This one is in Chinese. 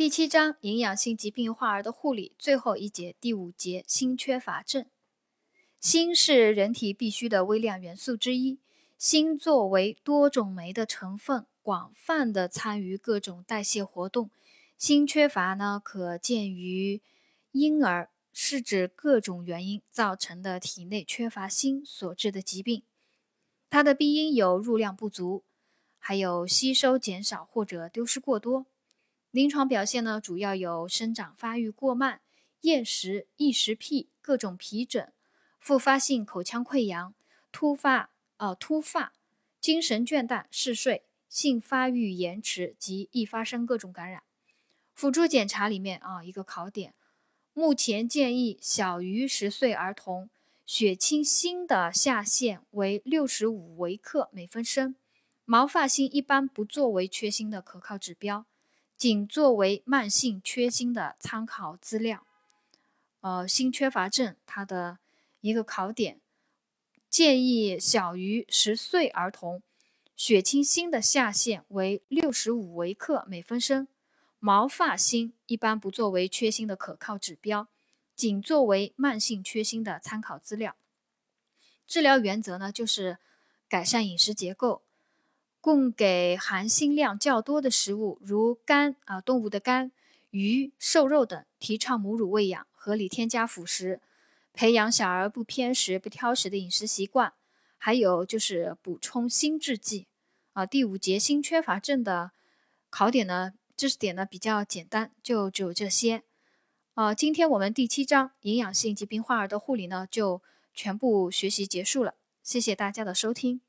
第七章营养性疾病患儿的护理，最后一节第五节锌缺乏症。锌是人体必需的微量元素之一，锌作为多种酶的成分，广泛的参与各种代谢活动。锌缺乏呢，可见于婴儿，是指各种原因造成的体内缺乏锌所致的疾病。它的病因有入量不足，还有吸收减少或者丢失过多。临床表现呢，主要有生长发育过慢、厌食、异食癖、各种皮疹、复发性口腔溃疡、突发呃突发、精神倦怠、嗜睡、性发育延迟及易发生各种感染。辅助检查里面啊，一个考点，目前建议小于十岁儿童血清锌的下限为六十五微克每分升，毛发锌一般不作为缺锌的可靠指标。仅作为慢性缺锌的参考资料。呃，锌缺乏症它的一个考点，建议小于十岁儿童血清锌的下限为六十五微克每分升，毛发锌一般不作为缺锌的可靠指标，仅作为慢性缺锌的参考资料。治疗原则呢，就是改善饮食结构。供给含锌量较多的食物，如肝啊，动物的肝、鱼、瘦肉等。提倡母乳喂养，合理添加辅食，培养小儿不偏食、不挑食的饮食习惯。还有就是补充锌制剂啊。第五节锌缺乏症的考点呢，知识点呢比较简单，就只有这些。啊，今天我们第七章营养性疾病患儿的护理呢，就全部学习结束了。谢谢大家的收听。